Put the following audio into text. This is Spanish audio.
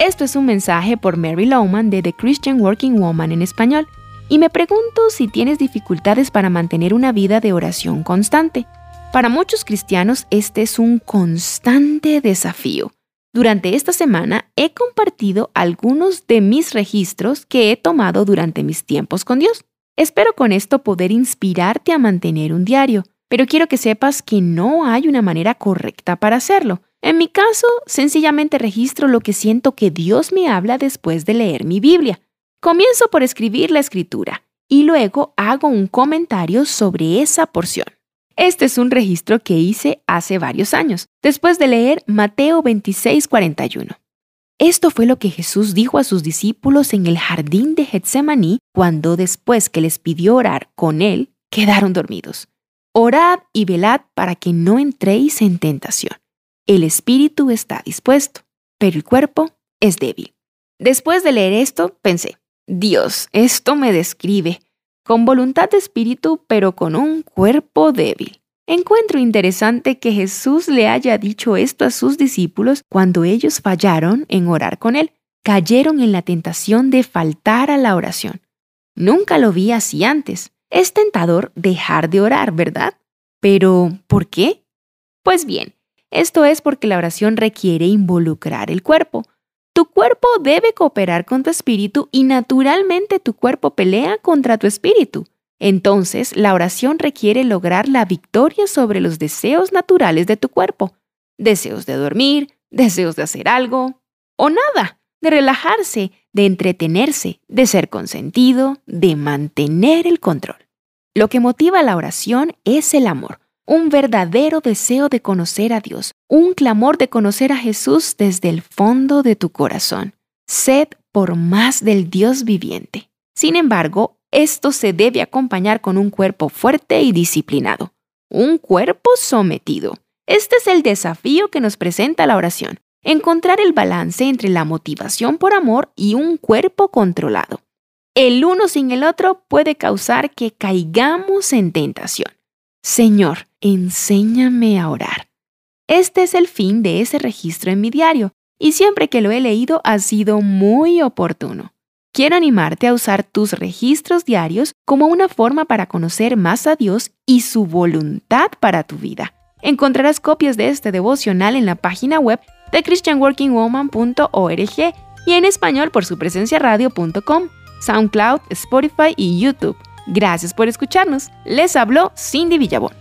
Esto es un mensaje por Mary Lowman de The Christian Working Woman en español, y me pregunto si tienes dificultades para mantener una vida de oración constante. Para muchos cristianos este es un constante desafío. Durante esta semana he compartido algunos de mis registros que he tomado durante mis tiempos con Dios. Espero con esto poder inspirarte a mantener un diario, pero quiero que sepas que no hay una manera correcta para hacerlo. En mi caso, sencillamente registro lo que siento que Dios me habla después de leer mi Biblia. Comienzo por escribir la escritura y luego hago un comentario sobre esa porción. Este es un registro que hice hace varios años, después de leer Mateo 26:41. Esto fue lo que Jesús dijo a sus discípulos en el jardín de Getsemaní cuando después que les pidió orar con él, quedaron dormidos. Orad y velad para que no entréis en tentación. El espíritu está dispuesto, pero el cuerpo es débil. Después de leer esto, pensé, Dios, esto me describe, con voluntad de espíritu, pero con un cuerpo débil. Encuentro interesante que Jesús le haya dicho esto a sus discípulos cuando ellos fallaron en orar con Él, cayeron en la tentación de faltar a la oración. Nunca lo vi así antes. Es tentador dejar de orar, ¿verdad? Pero, ¿por qué? Pues bien, esto es porque la oración requiere involucrar el cuerpo, tu cuerpo debe cooperar con tu espíritu y naturalmente tu cuerpo pelea contra tu espíritu. Entonces, la oración requiere lograr la victoria sobre los deseos naturales de tu cuerpo. Deseos de dormir, deseos de hacer algo o nada, de relajarse, de entretenerse, de ser consentido, de mantener el control. Lo que motiva la oración es el amor un verdadero deseo de conocer a Dios, un clamor de conocer a Jesús desde el fondo de tu corazón. Sed por más del Dios viviente. Sin embargo, esto se debe acompañar con un cuerpo fuerte y disciplinado, un cuerpo sometido. Este es el desafío que nos presenta la oración, encontrar el balance entre la motivación por amor y un cuerpo controlado. El uno sin el otro puede causar que caigamos en tentación. Señor, enséñame a orar. Este es el fin de ese registro en mi diario, y siempre que lo he leído ha sido muy oportuno. Quiero animarte a usar tus registros diarios como una forma para conocer más a Dios y su voluntad para tu vida. Encontrarás copias de este devocional en la página web de christianworkingwoman.org y en español por su presencia radio.com, SoundCloud, Spotify y YouTube. Gracias por escucharnos. Les habló Cindy Villabón.